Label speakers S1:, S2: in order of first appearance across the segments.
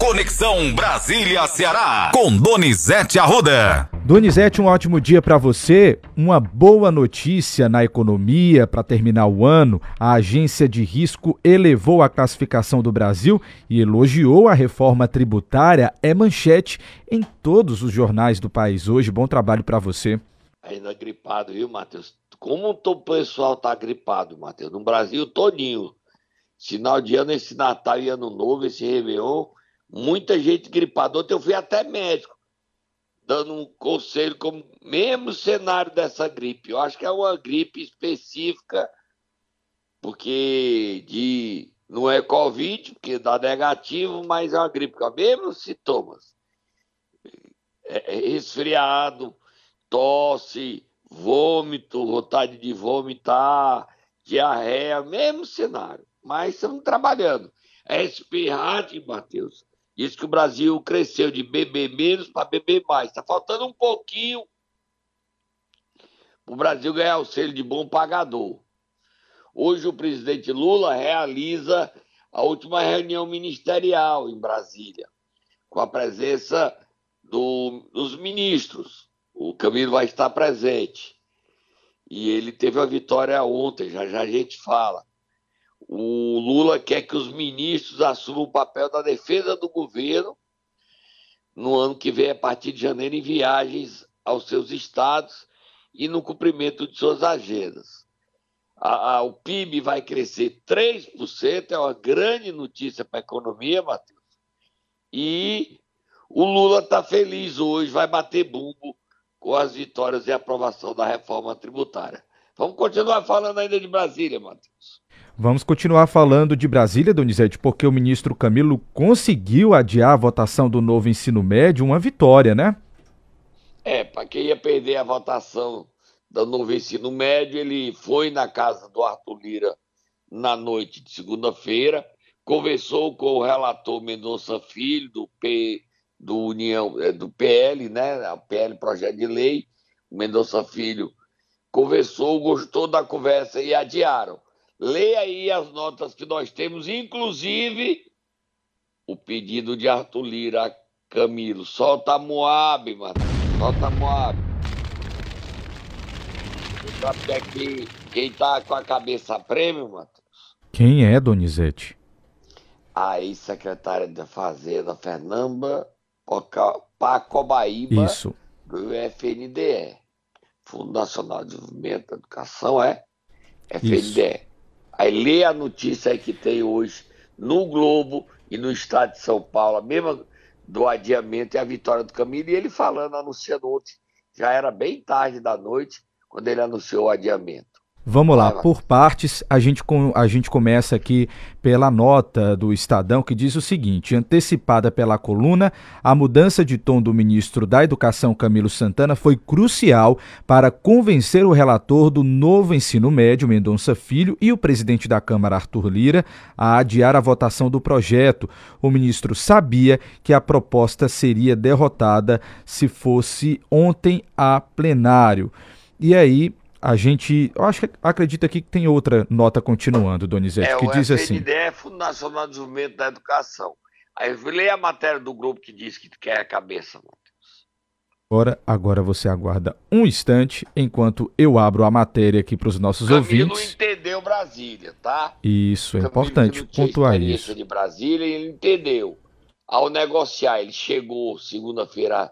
S1: Conexão Brasília-Ceará, com Donizete Arruda.
S2: Donizete, um ótimo dia para você. Uma boa notícia na economia para terminar o ano. A agência de risco elevou a classificação do Brasil e elogiou a reforma tributária. É manchete em todos os jornais do país hoje. Bom trabalho para você.
S3: Ainda gripado, viu, Matheus? Como o pessoal tá gripado, Matheus? No Brasil todinho. Final de ano, esse Natal e Ano Novo, esse Réveillon, muita gente gripada. Ontem eu fui até médico dando um conselho como mesmo cenário dessa gripe. Eu acho que é uma gripe específica, porque de não é Covid, porque dá negativo, mas é uma gripe com os mesmos sintomas. É, é resfriado, tosse, vômito, vontade de vomitar, diarreia, mesmo cenário. Mas estamos trabalhando. É espirrar, Matheus. Diz que o Brasil cresceu de beber menos para beber mais. Está faltando um pouquinho para o Brasil ganhar o selo de bom pagador. Hoje o presidente Lula realiza a última reunião ministerial em Brasília, com a presença do, dos ministros. O Camilo vai estar presente. E ele teve a vitória ontem, já já a gente fala. O Lula quer que os ministros assumam o papel da defesa do governo no ano que vem, a partir de janeiro, em viagens aos seus estados e no cumprimento de suas agendas. A, a, o PIB vai crescer 3%, é uma grande notícia para a economia, Matheus. E o Lula está feliz hoje, vai bater bumbo com as vitórias e aprovação da reforma tributária. Vamos continuar falando ainda de Brasília, Matheus.
S2: Vamos continuar falando de Brasília, Donizete, porque o ministro Camilo conseguiu adiar a votação do novo ensino médio, uma vitória, né?
S3: É, para quem ia perder a votação do novo ensino médio, ele foi na casa do Arthur Lira na noite de segunda-feira, conversou com o relator Mendonça Filho, do, P, do União, é, do PL, né? O PL Projeto de Lei, o Mendonça Filho conversou, gostou da conversa e adiaram. Leia aí as notas que nós temos, inclusive o pedido de Arthur Lira Camilo. Solta a Moab, mano. Solta a Moab. Você sabe aqui quem tá com a cabeça prêmio, Matheus?
S2: Quem é, Donizete?
S3: A ex-secretária da Fazenda, Fernanda Pacobaíba,
S2: Isso.
S3: do FNDE. Fundo Nacional de Desenvolvimento da Educação, é? FNDE. Isso. Aí lê a notícia que tem hoje no Globo e no estado de São Paulo, a mesma do adiamento e a vitória do Camilo, e ele falando, anunciando ontem, já era bem tarde da noite, quando ele anunciou o adiamento.
S2: Vamos lá, por partes, a gente, a gente começa aqui pela nota do Estadão que diz o seguinte: antecipada pela coluna, a mudança de tom do ministro da Educação Camilo Santana foi crucial para convencer o relator do novo ensino médio, Mendonça Filho, e o presidente da Câmara, Arthur Lira, a adiar a votação do projeto. O ministro sabia que a proposta seria derrotada se fosse ontem a plenário. E aí, a gente, eu acho que acredita aqui que tem outra nota continuando, Donizete,
S3: é,
S2: que diz assim.
S3: FNDE é Fundo Nacional de Desenvolvimento da Educação. Aí lê a matéria do grupo que diz que quer a cabeça, Matheus.
S2: Agora, agora você aguarda um instante enquanto eu abro a matéria aqui para os nossos Camilo ouvintes.
S3: Camilo entendeu Brasília, tá?
S2: Isso, é importante pontuar isso.
S3: de Brasília ele entendeu. Ao negociar, ele chegou segunda-feira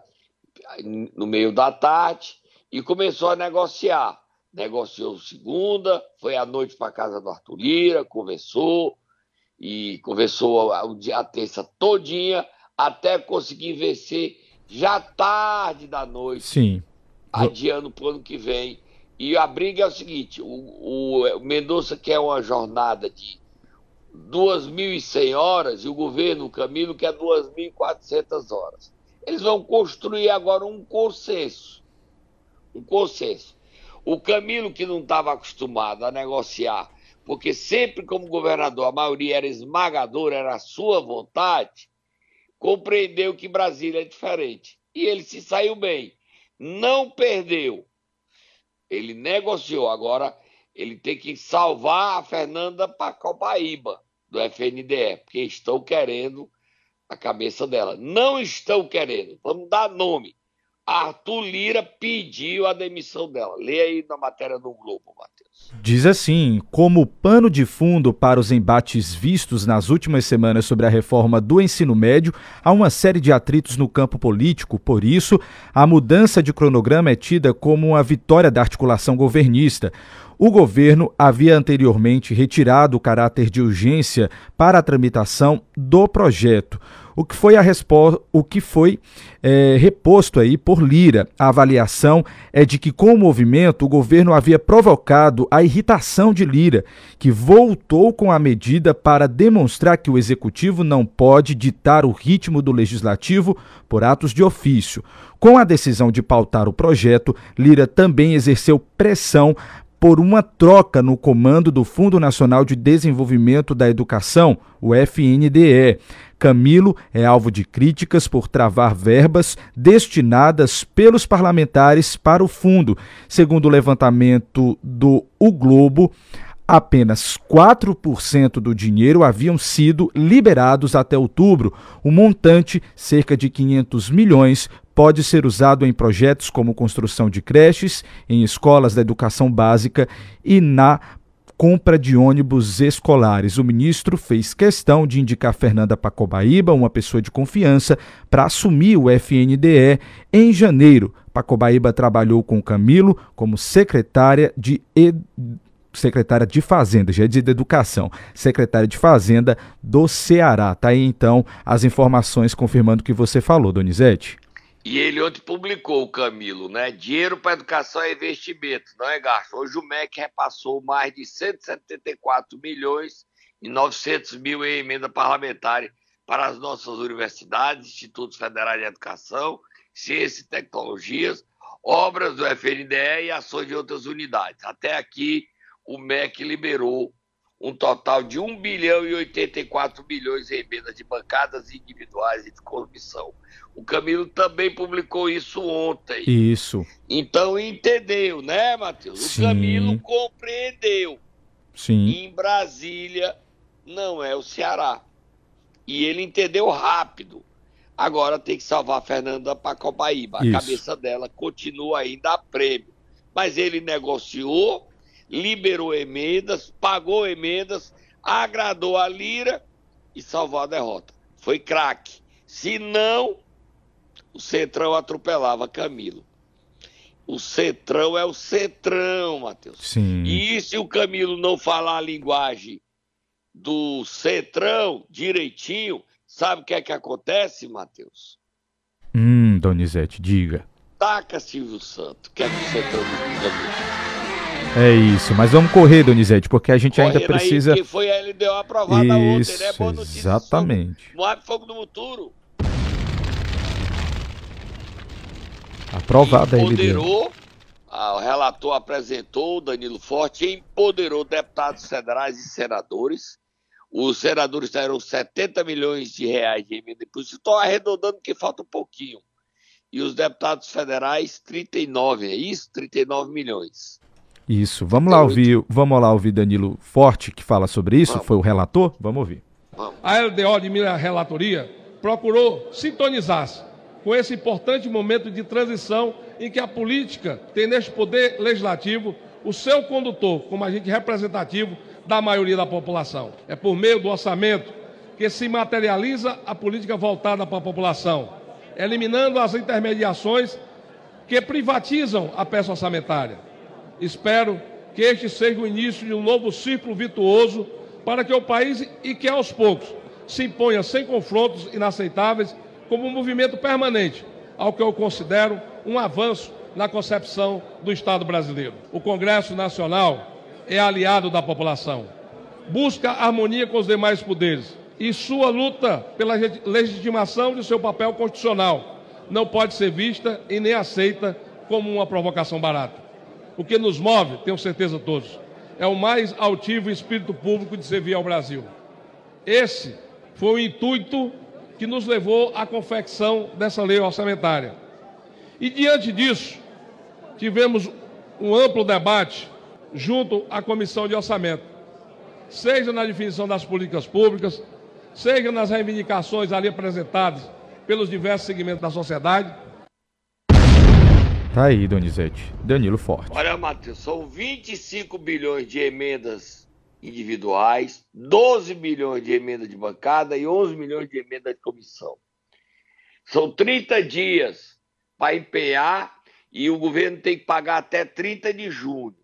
S3: no meio da tarde e começou a negociar negociou segunda, foi à noite para casa do Arthur Lira, conversou, e conversou o dia, a terça todinha, até conseguir vencer já tarde da noite.
S2: Sim.
S3: Adiando para o ano que vem. E a briga é o seguinte: o, o, o Mendonça quer uma jornada de 2.100 horas e o governo, o Camilo, quer 2.400 horas. Eles vão construir agora um consenso. Um consenso. O Camilo, que não estava acostumado a negociar, porque sempre como governador a maioria era esmagadora, era a sua vontade, compreendeu que Brasília é diferente. E ele se saiu bem. Não perdeu. Ele negociou. Agora ele tem que salvar a Fernanda Pacopaíba, do FNDE, porque estão querendo a cabeça dela. Não estão querendo. Vamos dar nome. Arthur Lira pediu a demissão dela. Lê aí na matéria do Globo, Matheus.
S2: Diz assim: como pano de fundo para os embates vistos nas últimas semanas sobre a reforma do ensino médio, há uma série de atritos no campo político. Por isso, a mudança de cronograma é tida como uma vitória da articulação governista. O governo havia anteriormente retirado o caráter de urgência para a tramitação do projeto o que foi a resposta, o que foi é, reposto aí por Lira. A avaliação é de que com o movimento o governo havia provocado a irritação de Lira, que voltou com a medida para demonstrar que o executivo não pode ditar o ritmo do legislativo por atos de ofício. Com a decisão de pautar o projeto, Lira também exerceu pressão por uma troca no comando do Fundo Nacional de Desenvolvimento da Educação, o FNDE. Camilo é alvo de críticas por travar verbas destinadas pelos parlamentares para o fundo. Segundo o levantamento do O Globo, apenas 4% do dinheiro haviam sido liberados até outubro. O montante, cerca de 500 milhões, pode ser usado em projetos como construção de creches, em escolas da educação básica e na compra de ônibus escolares. O ministro fez questão de indicar Fernanda Pacobaíba, uma pessoa de confiança, para assumir o FNDE em janeiro. Pacobaíba trabalhou com Camilo como secretária de ed secretária de Fazenda, já de Educação, secretária de Fazenda do Ceará. Tá aí então as informações confirmando o que você falou, Donizete.
S3: E ele ontem publicou, o Camilo, né? Dinheiro para educação é investimento, não é gasto. Hoje o MEC repassou mais de 174 milhões e 900 mil em emenda parlamentar para as nossas universidades, institutos federais de educação, ciência e tecnologias, obras do FNDE e ações de outras unidades. Até aqui, o MEC liberou um total de 1 bilhão e 84 milhões em emendas de bancadas individuais e de comissão. O Camilo também publicou isso ontem.
S2: Isso.
S3: Então entendeu, né, Matheus?
S2: Sim.
S3: O Camilo compreendeu.
S2: Sim.
S3: Em Brasília não é o Ceará. E ele entendeu rápido. Agora tem que salvar a Fernanda Pacobaíba. A
S2: Isso.
S3: cabeça dela continua ainda a prêmio. Mas ele negociou liberou emendas, pagou emendas, agradou a Lira e salvou a derrota. Foi craque. Se não, o Centrão atropelava Camilo. O Centrão é o Centrão, Matheus.
S2: Sim.
S3: E se o Camilo não falar a linguagem do Centrão direitinho, sabe o que é que acontece, Matheus?
S2: Hum, Donizete, diga.
S3: Taca Silvio Santos, que é do Centrão do Camilo.
S2: É isso, mas vamos correr, Donizete, porque a gente ainda
S3: Correndo aí,
S2: precisa.
S3: que foi a LDO aprovada ontem,
S2: Isso,
S3: né? Boa notícia.
S2: exatamente.
S3: Moab Fogo do Futuro.
S2: Aprovada a LDO.
S3: Empoderou, ah, o relator apresentou, o Danilo Forte, empoderou deputados federais e senadores. Os senadores deram 70 milhões de reais de emenda imposto. Estou arredondando que falta um pouquinho. E os deputados federais, 39, é isso? 39 milhões.
S2: Isso. Vamos lá ouvir, vamos lá ouvir Danilo Forte que fala sobre isso.
S3: Vamos.
S2: Foi o relator. Vamos ouvir.
S4: A LDO de minha relatoria procurou sintonizar-se com esse importante momento de transição em que a política tem neste poder legislativo o seu condutor como agente representativo da maioria da população. É por meio do orçamento que se materializa a política voltada para a população, eliminando as intermediações que privatizam a peça orçamentária. Espero que este seja o início de um novo círculo virtuoso para que o país e que aos poucos se imponha sem confrontos inaceitáveis como um movimento permanente, ao que eu considero um avanço na concepção do Estado brasileiro. O Congresso Nacional é aliado da população, busca harmonia com os demais poderes e sua luta pela legitimação de seu papel constitucional não pode ser vista e nem aceita como uma provocação barata. O que nos move, tenho certeza todos, é o mais altivo espírito público de servir ao Brasil. Esse foi o intuito que nos levou à confecção dessa lei orçamentária. E diante disso, tivemos um amplo debate junto à Comissão de Orçamento, seja na definição das políticas públicas, seja nas reivindicações ali apresentadas pelos diversos segmentos da sociedade.
S2: Tá aí, Donizete. Danilo Forte.
S3: Olha, Matheus, são 25 bilhões de emendas individuais, 12 bilhões de emenda de bancada e 11 milhões de emenda de comissão. São 30 dias para empenhar e o governo tem que pagar até 30 de junho.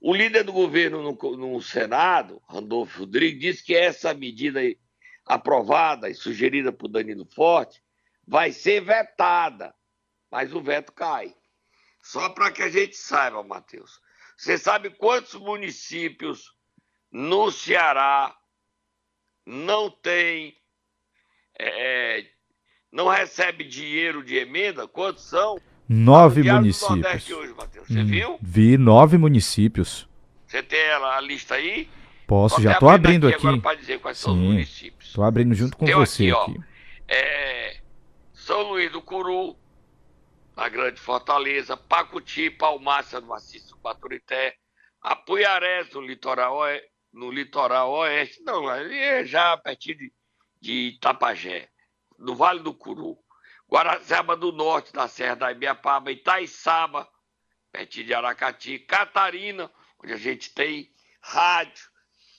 S3: O líder do governo no, no Senado, Randolfo Rodrigues, disse que essa medida aprovada e sugerida por Danilo Forte vai ser vetada, mas o veto cai. Só para que a gente saiba, Matheus. Você sabe quantos municípios no Ceará não tem, é, não recebe dinheiro de emenda? Quantos são?
S2: Nove municípios. Hoje, Você hum, viu? Vi nove municípios.
S3: Você tem a lista aí?
S2: Posso, já estou abrindo aqui. aqui.
S3: Dizer quais Sim, são os municípios.
S2: Estou abrindo junto com tem você aqui. aqui.
S3: É, São Luís do Curu, na Grande Fortaleza, Pacuti, Palmácia, no Maciço Baturité, Apuiarés, no litoral, no litoral oeste, não, é já pertinho de, de Itapajé, no Vale do Curu. Guaracema do Norte, da Serra da Ibiapaba, Itaiçaba, pertinho de Aracati, Catarina, onde a gente tem rádio,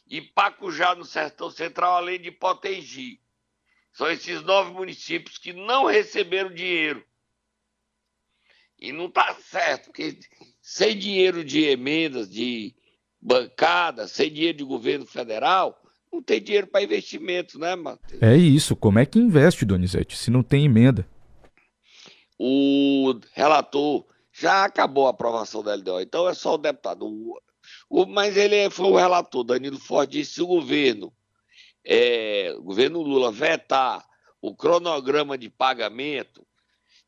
S3: e Pacujá, no Sertão Central, além de Potengi. São esses nove municípios que não receberam dinheiro. E não está certo, porque sem dinheiro de emendas, de bancada, sem dinheiro de governo federal, não tem dinheiro para investimento, né, Matheus?
S2: É isso. Como é que investe, Donizete, se não tem emenda?
S3: o relator já acabou a aprovação da LDO, então é só o deputado. O, o, mas ele foi o relator, Danilo Ford disse se o governo, é, o governo Lula vetar o cronograma de pagamento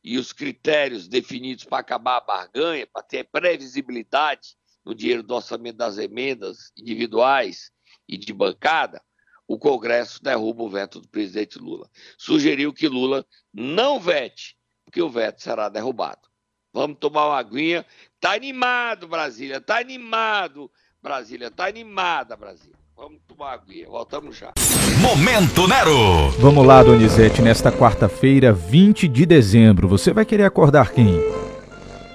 S3: e os critérios definidos para acabar a barganha, para ter previsibilidade no dinheiro do orçamento das emendas individuais e de bancada, o Congresso derruba o veto do presidente Lula. Sugeriu que Lula não vete que o veto será derrubado. Vamos tomar uma aguinha. Tá animado, Brasília. Tá animado, Brasília. Tá animada, Brasília. Vamos tomar aguinha. Voltamos já.
S1: Momento Nero.
S2: Vamos lá, Donizete. Nesta quarta-feira, 20 de dezembro, você vai querer acordar quem?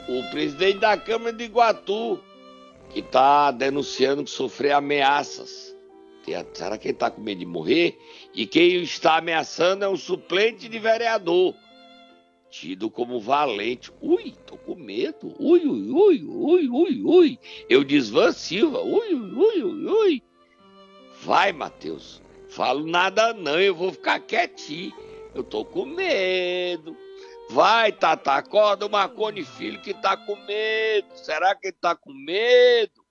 S3: O presidente da Câmara de Iguatu, que está denunciando que sofreu ameaças. Será que ele está com medo de morrer? E quem está ameaçando é o suplente de vereador tido como valente. Ui, tô com medo. Ui, ui, ui, ui, ui, ui. Eu desvan Silva. Ui, ui, ui, ui. Vai, Matheus. Falo nada não, eu vou ficar quietinho. Eu tô com medo. Vai, Tata, acorda o Marconi Filho que tá com medo. Será que ele tá com medo?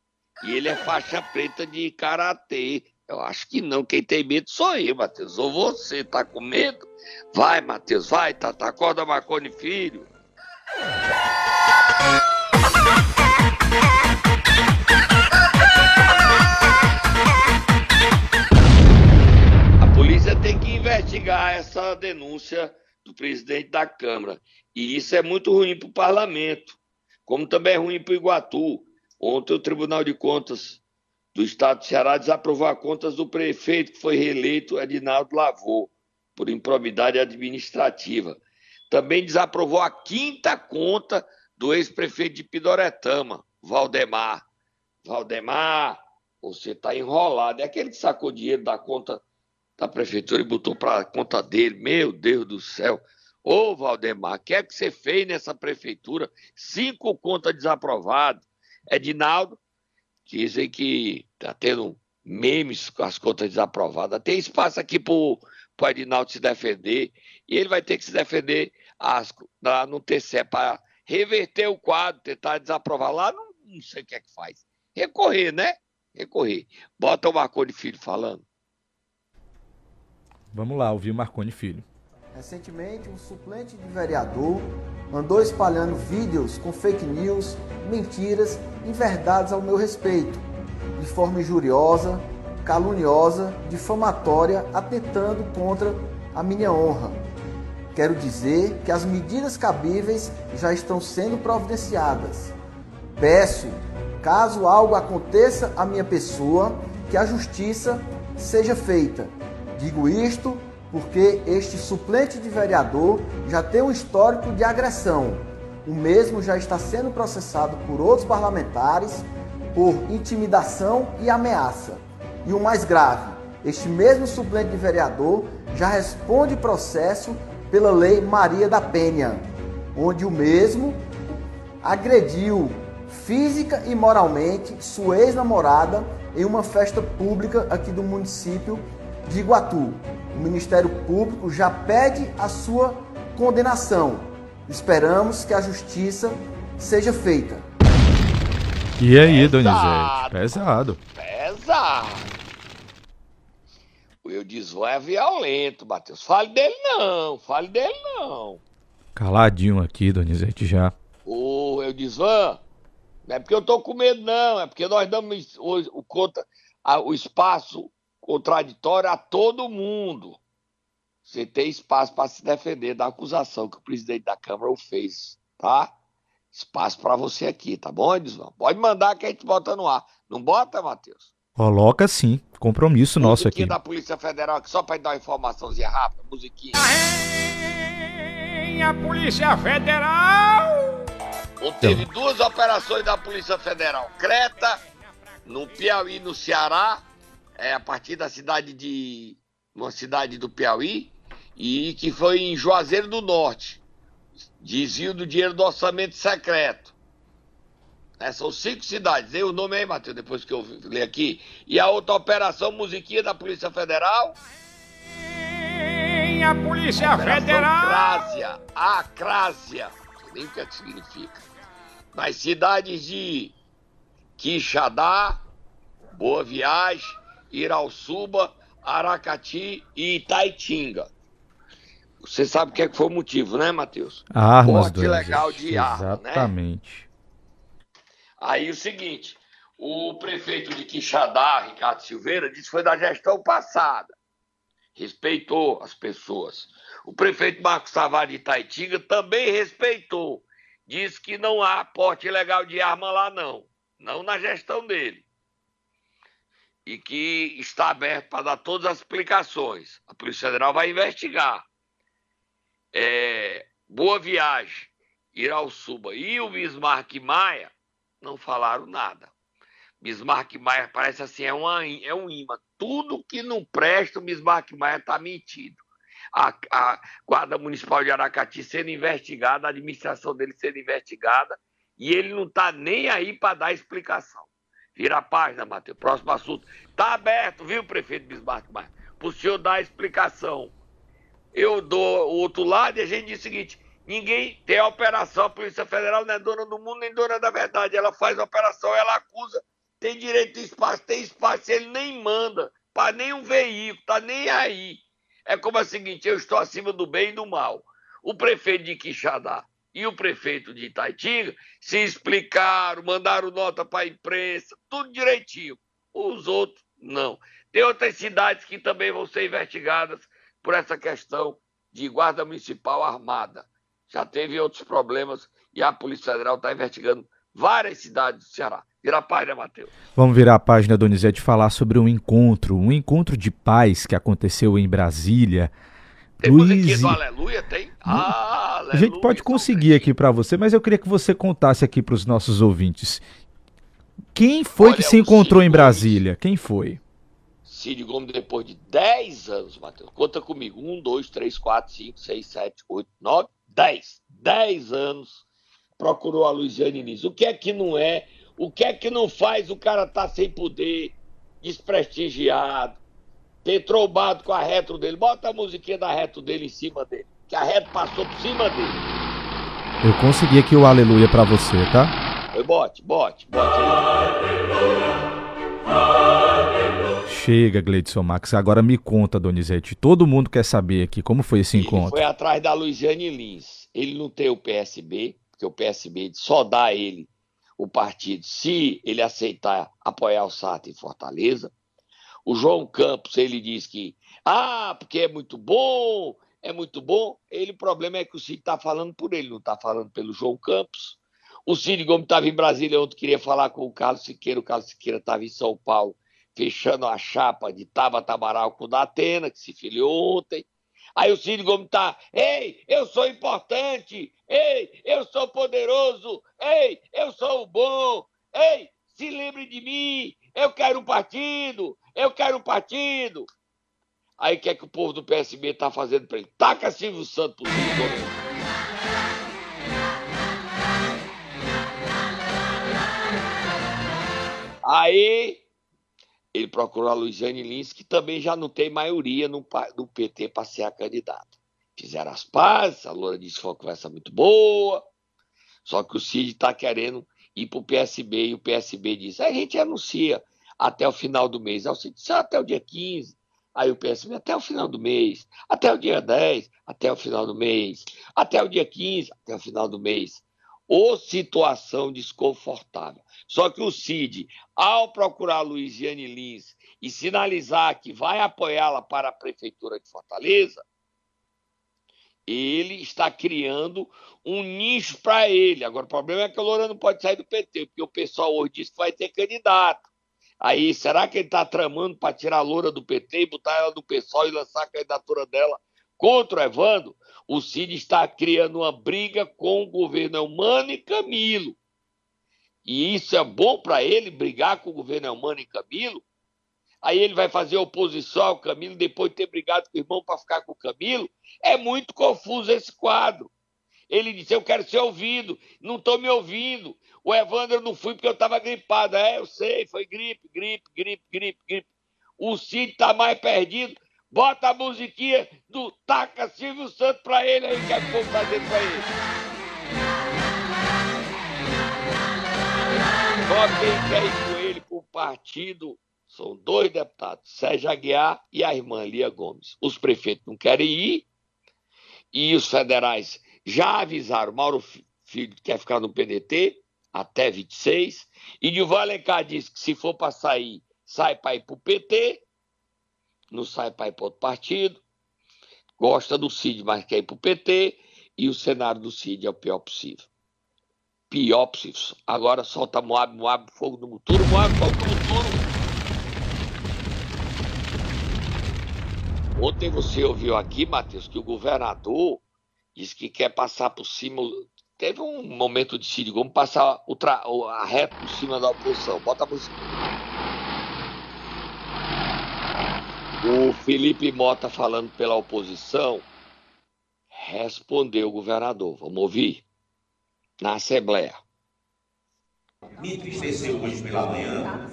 S3: E ele é faixa preta de karatê. Eu acho que não. Quem tem medo sou eu, Matheus. Ou você, tá com medo? Vai, Matheus, vai, Tata. Acorda, Marconi Filho. Essa denúncia do presidente da Câmara. E isso é muito ruim para o parlamento, como também é ruim para o Iguatu. Ontem o Tribunal de Contas do Estado do Ceará desaprovou as contas do prefeito que foi reeleito, Edinaldo Lavô, por improbidade administrativa. Também desaprovou a quinta conta do ex-prefeito de Pidoretama, Valdemar. Valdemar, você está enrolado. É aquele que sacou dinheiro da conta da prefeitura e botou para conta dele. Meu Deus do céu. Ô, Valdemar, o que é que você fez nessa prefeitura? Cinco contas desaprovadas. Edinaldo Dizem que está tendo memes com as contas desaprovadas. Tem espaço aqui para o Edinaldo se defender. E ele vai ter que se defender as, lá no TCE para reverter o quadro, tentar desaprovar lá. Não, não sei o que é que faz. Recorrer, né? Recorrer. Bota o Marconi Filho falando.
S2: Vamos lá, ouvir Marconi Filho.
S5: Recentemente, um suplente de vereador andou espalhando vídeos com fake news, mentiras, inverdades ao meu respeito, de forma injuriosa, caluniosa, difamatória, atentando contra a minha honra. Quero dizer que as medidas cabíveis já estão sendo providenciadas. Peço, caso algo aconteça à minha pessoa, que a justiça seja feita Digo isto porque este suplente de vereador já tem um histórico de agressão. O mesmo já está sendo processado por outros parlamentares por intimidação e ameaça. E o mais grave, este mesmo suplente de vereador já responde processo pela Lei Maria da Penha, onde o mesmo agrediu física e moralmente sua ex-namorada em uma festa pública aqui do município de Iguatu. O Ministério Público já pede a sua condenação. Esperamos que a justiça seja feita.
S2: E aí, Donizete? Pesado.
S3: Pesado. O Eudisvan é violento, Matheus. Fale dele não, fale dele não.
S2: Caladinho aqui, Donizete, já.
S3: Ô, Eudisvan, não é porque eu tô com medo, não. É porque nós damos o, o, conta, a, o espaço contraditório a todo mundo. Você tem espaço para se defender da acusação que o presidente da Câmara o fez, tá? Espaço para você aqui, tá bom, Edson? Pode mandar que a gente bota no ar. Não bota, Matheus?
S2: Coloca sim. Compromisso
S3: musiquinha
S2: nosso aqui.
S3: da Polícia Federal aqui, só para dar uma informaçãozinha rápida. Musiquinha.
S6: A Polícia Federal!
S3: teve duas operações da Polícia Federal. Creta, no Piauí, no Ceará, é, a partir da cidade de. uma cidade do Piauí, e que foi em Juazeiro do Norte. Desvio do dinheiro do orçamento secreto. É, são cinco cidades. Dei o nome aí, Matheus, depois que eu li aqui. E a outra operação, musiquinha da Polícia Federal.
S6: A Polícia Federal!
S3: Crásia. A Crásia. Não sei nem o que, é que significa. Nas cidades de Quixadá, Boa Viagem, Irauçuba, Aracati e Itaitinga. Você sabe o que, é que foi o motivo, né, Matheus?
S2: Armas,
S3: Porte legal de arma, né?
S2: Exatamente.
S3: Aí o seguinte, o prefeito de Quixadá, Ricardo Silveira, disse que foi da gestão passada. Respeitou as pessoas. O prefeito Marcos Tavares de Itaitinga também respeitou. Disse que não há porte ilegal de arma lá, não. Não na gestão dele. E que está aberto para dar todas as explicações. A Polícia Federal vai investigar. É, Boa Viagem, Irauçuba e o Bismarck Maia não falaram nada. Bismarck Maia parece assim, é, uma, é um imã. Tudo que não presta, o Bismarck Maia está mentindo. A, a Guarda Municipal de Aracati sendo investigada, a administração dele sendo investigada, e ele não está nem aí para dar explicação. Vira a página, Matheus. Próximo assunto. Está aberto, viu, prefeito Bismarck Maia? Para o senhor dar a explicação. Eu dou o outro lado e a gente diz o seguinte: ninguém tem a operação, a Polícia Federal não é dona do mundo nem dona da verdade. Ela faz a operação, ela acusa, tem direito de espaço, tem espaço, ele nem manda para nenhum veículo, tá nem aí. É como é o seguinte: eu estou acima do bem e do mal. O prefeito de Quixadá e o prefeito de Itaitinga se explicaram, mandaram nota para a imprensa, tudo direitinho. Os outros, não. Tem outras cidades que também vão ser investigadas por essa questão de guarda municipal armada. Já teve outros problemas e a Polícia Federal está investigando várias cidades do Ceará. Vira a página, Matheus.
S2: Vamos virar a página, Donizete, falar sobre um encontro, um encontro de paz que aconteceu em Brasília.
S3: Tem musiquinha do Aleluia? Tem? Ah,
S2: A gente pode conseguir aqui para você, mas eu queria que você contasse aqui para os nossos ouvintes. Quem foi
S3: Olha,
S2: que se encontrou em
S3: Cid
S2: Brasília? Quem foi?
S3: Cid Gomes, depois de 10 anos, Matheus. Conta comigo. 1, 2, 3, 4, 5, 6, 7, 8, 9, 10. 10 anos procurou a Luiziane Nunes. O que é que não é? O que é que não faz o cara estar sem poder, desprestigiado, ter trombado com a retro dele? Bota a musiquinha da retro dele em cima dele. Que a retro passou por cima dele.
S2: Eu consegui aqui o aleluia para você, tá?
S3: Foi, bote, bote, bote.
S2: Chega, Gleidson Max. Agora me conta, Donizete. Todo mundo quer saber aqui como foi esse
S3: Ele
S2: encontro.
S3: foi atrás da Luiziane Lins. Ele não tem o PSB, porque o PSB só dá a ele o partido se ele aceitar apoiar o Sarto em Fortaleza. O João Campos, ele diz que, ah, porque é muito bom, é muito bom. Ele, o problema é que o Cid está falando por ele, não está falando pelo João Campos. O Cid Gomes estava em Brasília ontem, queria falar com o Carlos Siqueira, o Carlos Siqueira estava em São Paulo, fechando a chapa de Taba Tabaral com o Datena, que se filiou ontem. Aí o Cid Gomes tá, ei, eu sou importante, ei, eu sou poderoso, ei, eu sou o bom, ei, se lembre de mim, eu quero um partido, eu quero um partido. Aí o que é que o povo do PSB tá fazendo para ele? Taca Silvio Santos Cid Gomes. Aí ele procurou a Luiziane Lins, que também já não tem maioria no, no PT para ser a candidata. Fizeram as pazes, a Loura disse que foi uma conversa muito boa, só que o Cid está querendo ir para o PSB e o PSB diz: a gente anuncia até o final do mês. Aí o disse: ah, até o dia 15. Aí o PSB até o final do mês, até o dia 10, até o final do mês, até o dia 15, até o final do mês ou situação desconfortável. Só que o Cid, ao procurar Luiziane Lins e sinalizar que vai apoiá-la para a Prefeitura de Fortaleza, ele está criando um nicho para ele. Agora, o problema é que o Loura não pode sair do PT, porque o pessoal hoje diz que vai ter candidato. Aí, será que ele está tramando para tirar a Loura do PT e botar ela do PSOL e lançar a candidatura dela contra o Evandro? O Cid está criando uma briga com o governo Elmano e Camilo. E isso é bom para ele, brigar com o governo Elmano e Camilo. Aí ele vai fazer oposição ao Camilo depois de ter brigado com o irmão para ficar com o Camilo. É muito confuso esse quadro. Ele disse: Eu quero ser ouvido, não estou me ouvindo. O Evandro não fui porque eu estava gripado. É, eu sei, foi gripe, gripe, gripe, gripe, gripe. O Cid está mais perdido. Bota a musiquinha do Taca Silvio Santos pra ele aí, que é povo fazendo pra ele. Só quem quer ir com ele pro partido são dois deputados, Sérgio Aguiar e a irmã Lia Gomes. Os prefeitos não querem ir e os federais já avisaram. Mauro Filho quer ficar no PDT até 26 e de Alencar disse que se for para sair, sai para ir para o PT não sai para ir para outro partido, gosta do Cid, mas quer ir para o PT, e o cenário do Cid é o pior possível. Pior possível. Agora solta Moab, Moab, fogo no muturo, Moab, fogo no muturo. Ontem você ouviu aqui, Matheus, que o governador disse que quer passar por cima. Teve um momento de Cid Gomes passar o tra... a reta por cima da oposição. Bota a música. O Felipe Mota, falando pela oposição, respondeu o governador. Vamos ouvir? Na Assembleia.
S7: Me entristeceu hoje pela manhã.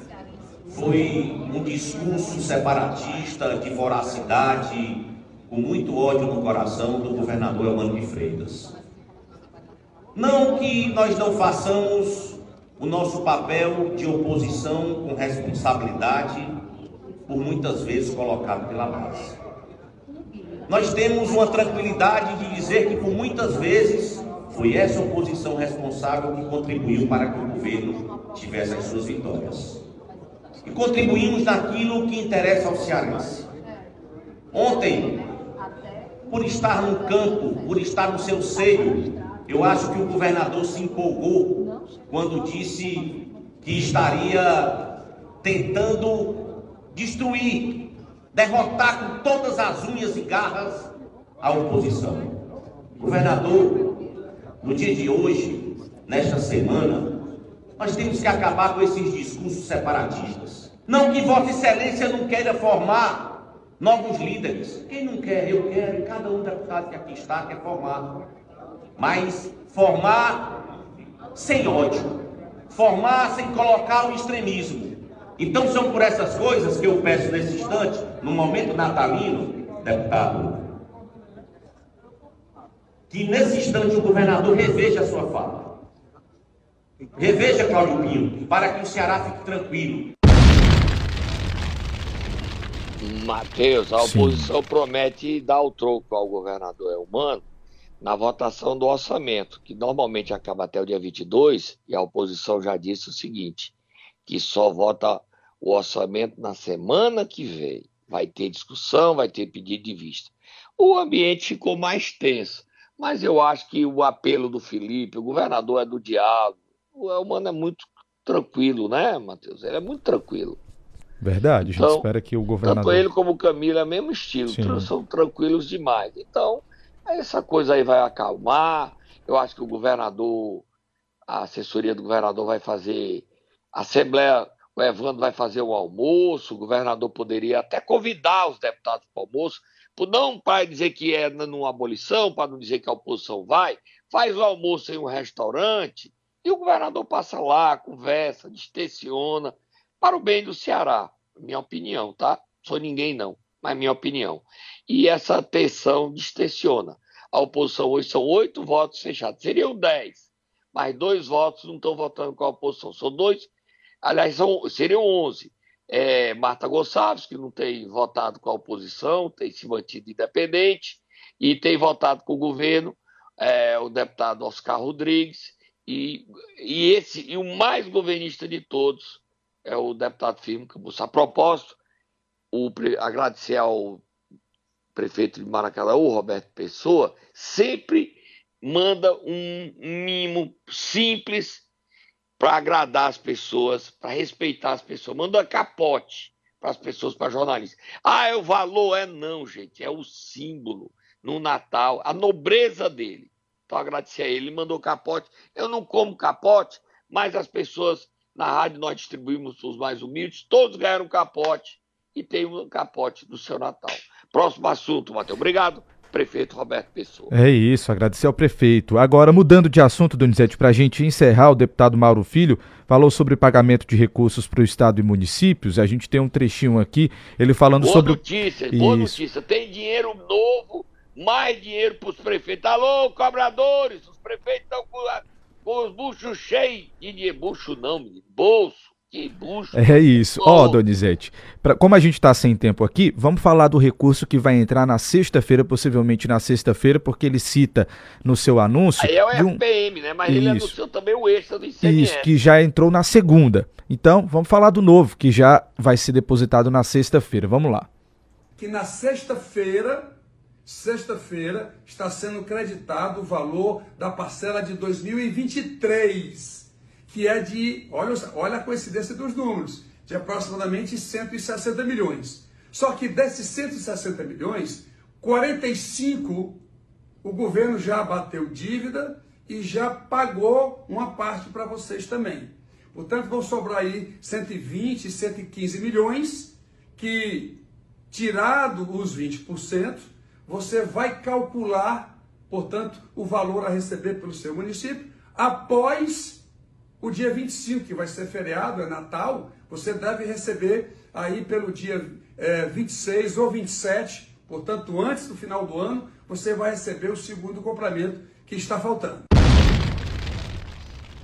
S7: Foi um discurso separatista, de voracidade, com muito ódio no coração do governador Elmano de Freitas. Não que nós não façamos o nosso papel de oposição com responsabilidade por muitas vezes colocado pela base. Nós temos uma tranquilidade de dizer que por muitas vezes foi essa oposição responsável que contribuiu para que o governo tivesse as suas vitórias. E contribuímos naquilo que interessa ao cearense. Ontem, por estar no campo, por estar no seu seio, eu acho que o governador se empolgou quando disse que estaria tentando destruir, derrotar com todas as unhas e garras a oposição. Governador, no dia de hoje, nesta semana, nós temos que acabar com esses discursos separatistas. Não que Vossa Excelência não queira formar novos líderes. Quem não quer, eu quero, e cada um deputado que aqui está quer formar. Mas formar sem ódio, formar sem colocar o extremismo, então são por essas coisas que eu peço nesse instante, no momento natalino, deputado, que nesse instante o governador reveja a sua fala. Reveja, Cláudio Pinto, para que o Ceará fique tranquilo.
S3: Matheus, a oposição Sim. promete dar o troco ao governador Elmano na votação do orçamento, que normalmente acaba até o dia 22, e a oposição já disse o seguinte: que só vota o orçamento na semana que vem. Vai ter discussão, vai ter pedido de vista. O ambiente ficou mais tenso, mas eu acho que o apelo do Felipe, o governador é do diálogo, o Elmano é muito tranquilo, né, Matheus? Ele é muito tranquilo.
S2: Verdade, a gente então, espera que o governador.
S3: Tanto ele como o Camilo é o mesmo estilo, Sim. são tranquilos demais. Então, essa coisa aí vai acalmar. Eu acho que o governador, a assessoria do governador vai fazer. A Assembleia, o Evandro vai fazer o almoço, o governador poderia até convidar os deputados para o almoço, não para dizer que é numa abolição, para não dizer que a oposição vai, faz o almoço em um restaurante e o governador passa lá, conversa, distensiona, para o bem do Ceará. Minha opinião, tá? Sou ninguém não, mas minha opinião. E essa tensão distensiona. A oposição hoje são oito votos fechados. Seriam dez, mas dois votos não estão votando com a oposição. São dois, aliás, são, seriam onze. É, Marta Gonçalves, que não tem votado com a oposição, tem se mantido independente, e tem votado com o governo, é, o deputado Oscar Rodrigues, e, e, esse, e o mais governista de todos é o deputado Firmo Campos. A propósito, o, agradecer ao prefeito de Maracanãú, Roberto Pessoa, sempre manda um mimo simples para agradar as pessoas, para respeitar as pessoas. Manda capote para as pessoas, para jornalistas. Ah, é o valor? É não, gente. É o símbolo no Natal, a nobreza dele. Então, agradecer a ele. Ele mandou capote. Eu não como capote, mas as pessoas na rádio nós distribuímos os mais humildes, todos ganharam capote e tem um capote do seu Natal. Próximo assunto, Matheus. Obrigado. Prefeito Roberto Pessoa.
S2: É isso, agradecer ao prefeito. Agora, mudando de assunto, Donizete, para a gente encerrar, o deputado Mauro Filho falou sobre pagamento de recursos para o Estado e municípios. A gente tem um trechinho aqui, ele falando
S3: boa
S2: sobre.
S3: Notícia. Boa notícia, tem dinheiro novo, mais dinheiro para os prefeitos. Alô, cobradores, os prefeitos estão com, os buchos cheios de. Bucho não, menino, bolso que bucho.
S2: É isso. Ó, oh, Donizete, pra, como a gente está sem tempo aqui, vamos falar do recurso que vai entrar na sexta-feira, possivelmente na sexta-feira, porque ele cita no seu anúncio.
S3: Aí é o FPM, um... né? Mas isso. ele anunciou também o extra do ICMS.
S2: Isso, que já entrou na segunda. Então, vamos falar do novo, que já vai ser depositado na sexta-feira. Vamos lá.
S8: Que na sexta-feira, sexta-feira, está sendo creditado o valor da parcela de 2023 que é de, olha, olha a coincidência dos números, de aproximadamente 160 milhões. Só que desses 160 milhões, 45 o governo já bateu dívida e já pagou uma parte para vocês também. Portanto, vão sobrar aí 120, 115 milhões que, tirado os 20%, você vai calcular, portanto, o valor a receber pelo seu município após o dia 25, que vai ser feriado, é Natal, você deve receber aí pelo dia é, 26 ou 27, portanto, antes do final do ano, você vai receber o segundo complemento que está faltando.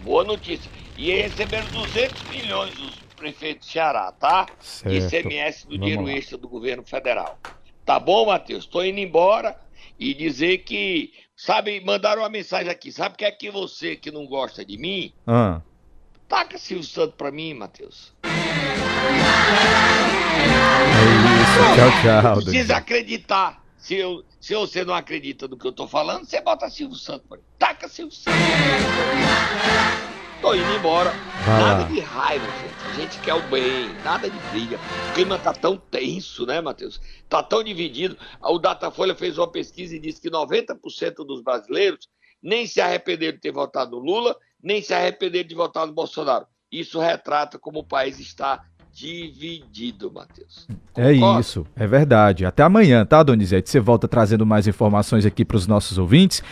S3: Boa notícia. E receberam 200 milhões os prefeitos do Ceará, tá? Certo. ICMS do Vamos dinheiro lá. extra do governo federal. Tá bom, Matheus? Estou indo embora e dizer que, sabe, mandaram uma mensagem aqui. Sabe o que é que você que não gosta de mim?
S2: Ah.
S3: Taca Silvio Santos pra mim, Matheus. É
S2: isso, tchau, tchau.
S3: Precisa acreditar. Se, eu, se você não acredita no que eu tô falando, você bota Silvio Santos pra mim. Taca Silvio Santos. Tô indo embora. Vai nada lá. de raiva, gente. A gente quer o bem, nada de briga. O clima tá tão tenso, né, Matheus? Tá tão dividido. O Datafolha fez uma pesquisa e disse que 90% dos brasileiros nem se arrependeram de ter votado no Lula nem se arrepender de votar no Bolsonaro. Isso retrata como o país está dividido, Matheus.
S2: É isso, é verdade. Até amanhã, tá, Donizete? Você volta trazendo mais informações aqui para os nossos ouvintes.